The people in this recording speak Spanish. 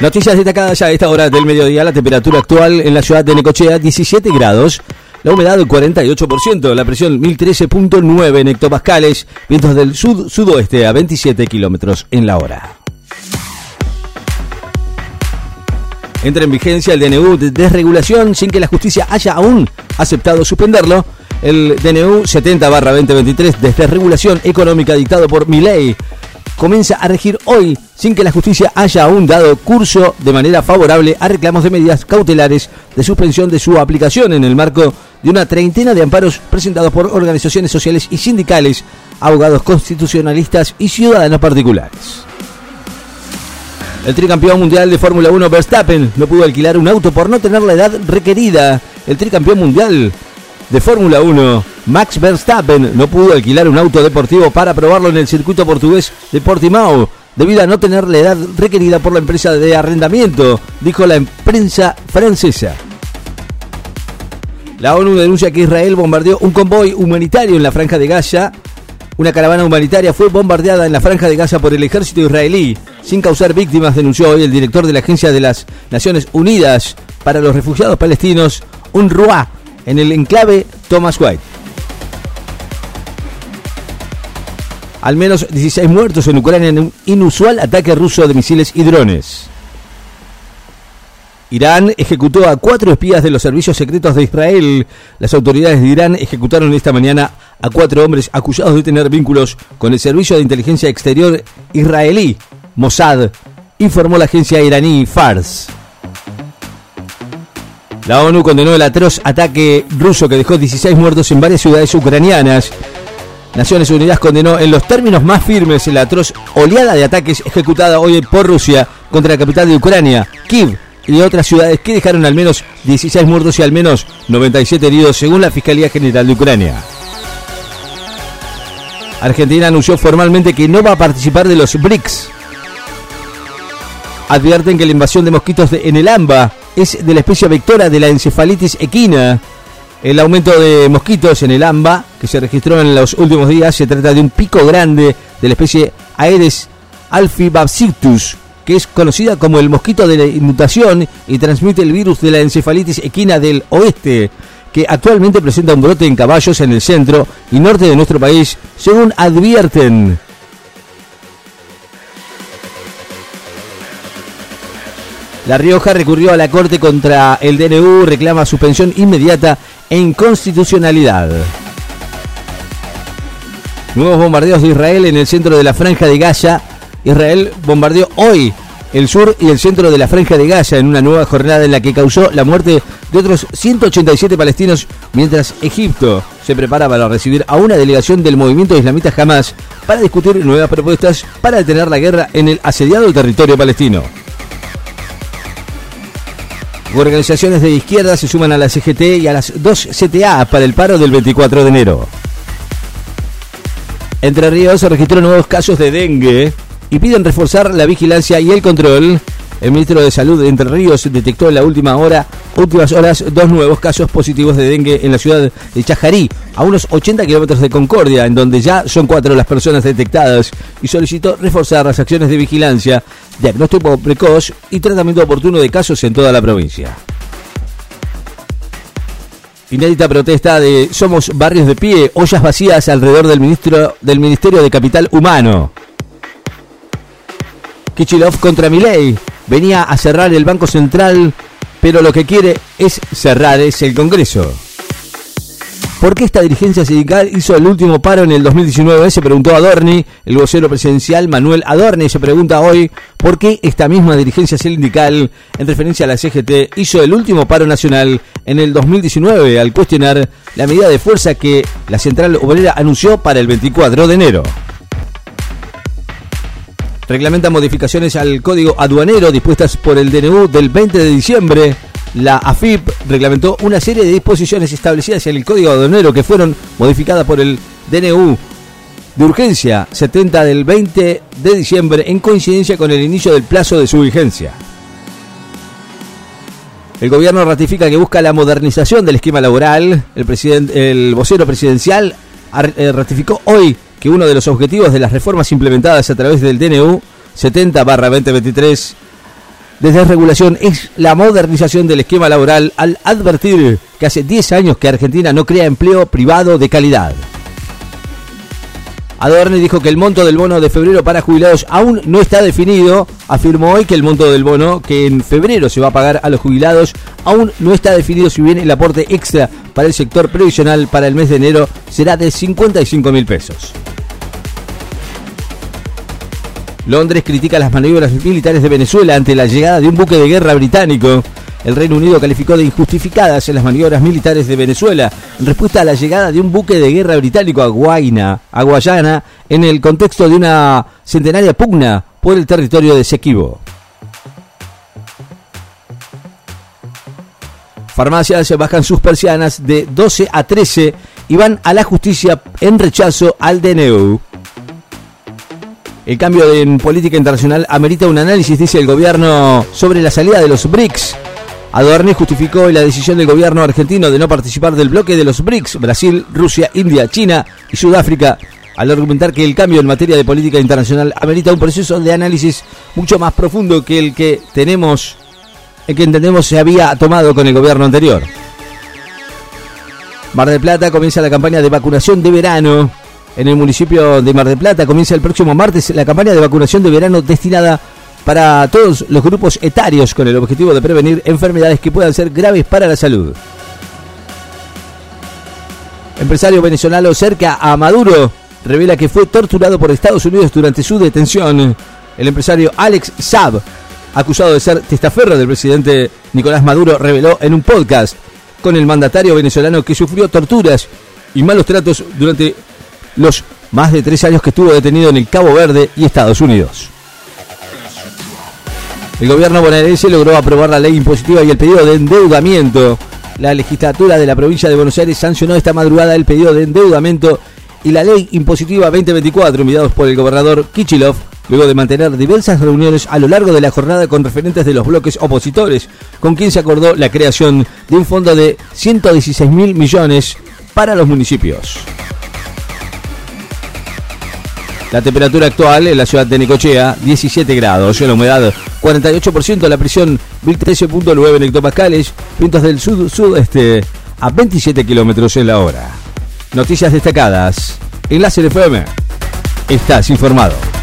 Noticias destacadas a esta hora del mediodía. La temperatura actual en la ciudad de Necochea, 17 grados. La humedad 48%, la presión 1013.9 en hectopascales, vientos del sud-sudoeste a 27 kilómetros en la hora. Entra en vigencia el DNU de desregulación sin que la justicia haya aún aceptado suspenderlo. El DNU 70-2023 de desregulación económica dictado por Milei comienza a regir hoy sin que la justicia haya aún dado curso de manera favorable a reclamos de medidas cautelares de suspensión de su aplicación en el marco de una treintena de amparos presentados por organizaciones sociales y sindicales, abogados constitucionalistas y ciudadanos particulares. El tricampeón mundial de Fórmula 1 Verstappen no pudo alquilar un auto por no tener la edad requerida. El tricampeón mundial de Fórmula 1, Max Verstappen, no pudo alquilar un auto deportivo para probarlo en el circuito portugués de Portimao, debido a no tener la edad requerida por la empresa de arrendamiento, dijo la prensa francesa. La ONU denuncia que Israel bombardeó un convoy humanitario en la franja de Gaza. Una caravana humanitaria fue bombardeada en la franja de Gaza por el ejército israelí, sin causar víctimas, denunció hoy el director de la Agencia de las Naciones Unidas para los Refugiados Palestinos, UNRWA, en el enclave Thomas White. Al menos 16 muertos en Ucrania en un inusual ataque ruso de misiles y drones. Irán ejecutó a cuatro espías de los servicios secretos de Israel. Las autoridades de Irán ejecutaron esta mañana a cuatro hombres acusados de tener vínculos con el servicio de inteligencia exterior israelí, Mossad, informó la agencia iraní Fars. La ONU condenó el atroz ataque ruso que dejó 16 muertos en varias ciudades ucranianas. Naciones Unidas condenó en los términos más firmes la atroz oleada de ataques ejecutada hoy por Rusia contra la capital de Ucrania, Kiev, y de otras ciudades que dejaron al menos 16 muertos y al menos 97 heridos según la Fiscalía General de Ucrania. Argentina anunció formalmente que no va a participar de los BRICS. Advierten que la invasión de mosquitos en el AMBA es de la especie vectora de la encefalitis equina. El aumento de mosquitos en el AMBA, que se registró en los últimos días, se trata de un pico grande de la especie Aedes alphibapsictus, que es conocida como el mosquito de la inmutación y transmite el virus de la encefalitis equina del oeste, que actualmente presenta un brote en caballos en el centro y norte de nuestro país, según advierten. La Rioja recurrió a la Corte contra el DNU, reclama suspensión inmediata e inconstitucionalidad. Nuevos bombardeos de Israel en el centro de la franja de Gaza. Israel bombardeó hoy el sur y el centro de la franja de Gaza en una nueva jornada en la que causó la muerte de otros 187 palestinos, mientras Egipto se prepara para recibir a una delegación del movimiento islamita Hamas para discutir nuevas propuestas para detener la guerra en el asediado territorio palestino. Organizaciones de izquierda se suman a la CGT y a las dos CTA para el paro del 24 de enero. Entre Ríos se registró nuevos casos de dengue y piden reforzar la vigilancia y el control. El ministro de Salud de Entre Ríos detectó en la última hora, últimas horas, dos nuevos casos positivos de dengue en la ciudad de Chajarí, a unos 80 kilómetros de Concordia, en donde ya son cuatro las personas detectadas, y solicitó reforzar las acciones de vigilancia diagnóstico precoz y tratamiento oportuno de casos en toda la provincia. Inédita protesta de Somos Barrios de Pie, ollas vacías alrededor del, ministro, del Ministerio de Capital Humano. Kichilov contra Milei. Venía a cerrar el Banco Central, pero lo que quiere es cerrar es el Congreso. ¿Por qué esta dirigencia sindical hizo el último paro en el 2019? Se preguntó Adorni, el vocero presidencial Manuel Adorni se pregunta hoy por qué esta misma dirigencia sindical, en referencia a la CGT, hizo el último paro nacional en el 2019 al cuestionar la medida de fuerza que la Central Obrera anunció para el 24 de enero reglamenta modificaciones al código aduanero dispuestas por el DNU del 20 de diciembre la AFIP reglamentó una serie de disposiciones establecidas en el Código Aduanero que fueron modificadas por el DNU de urgencia 70 del 20 de diciembre en coincidencia con el inicio del plazo de su vigencia. El gobierno ratifica que busca la modernización del esquema laboral. El, el vocero presidencial eh, ratificó hoy que uno de los objetivos de las reformas implementadas a través del DNU 70-2023 de desregulación es la modernización del esquema laboral al advertir que hace 10 años que Argentina no crea empleo privado de calidad. Adorni dijo que el monto del bono de febrero para jubilados aún no está definido. Afirmó hoy que el monto del bono que en febrero se va a pagar a los jubilados aún no está definido si bien el aporte extra para el sector previsional para el mes de enero será de 55 mil pesos. Londres critica las maniobras militares de Venezuela ante la llegada de un buque de guerra británico. El Reino Unido calificó de injustificadas las maniobras militares de Venezuela en respuesta a la llegada de un buque de guerra británico a Guayana, a Guayana en el contexto de una centenaria pugna por el territorio de Sequibo. Farmacias bajan sus persianas de 12 a 13 y van a la justicia en rechazo al DNU. El cambio en política internacional amerita un análisis, dice el gobierno, sobre la salida de los BRICS. Adorni justificó la decisión del gobierno argentino de no participar del bloque de los BRICS, Brasil, Rusia, India, China y Sudáfrica, al argumentar que el cambio en materia de política internacional amerita un proceso de análisis mucho más profundo que el que tenemos, el que entendemos se había tomado con el gobierno anterior. Mar del Plata comienza la campaña de vacunación de verano. En el municipio de Mar del Plata comienza el próximo martes la campaña de vacunación de verano destinada para todos los grupos etarios con el objetivo de prevenir enfermedades que puedan ser graves para la salud. Empresario venezolano cerca a Maduro revela que fue torturado por Estados Unidos durante su detención. El empresario Alex Saab, acusado de ser testaferro del presidente Nicolás Maduro, reveló en un podcast con el mandatario venezolano que sufrió torturas y malos tratos durante los más de tres años que estuvo detenido en el Cabo Verde y Estados Unidos. El gobierno bonaerense logró aprobar la ley impositiva y el pedido de endeudamiento. La legislatura de la provincia de Buenos Aires sancionó esta madrugada el pedido de endeudamiento y la ley impositiva 2024 enviados por el gobernador Kichilov, luego de mantener diversas reuniones a lo largo de la jornada con referentes de los bloques opositores, con quien se acordó la creación de un fondo de 116 mil millones para los municipios. La temperatura actual en la ciudad de Necochea, 17 grados. La humedad, 48%. La presión, 1013.9 hectopascales. Vientos del sur-sudeste a 27 kilómetros en la hora. Noticias destacadas. Enlace FM. Estás informado.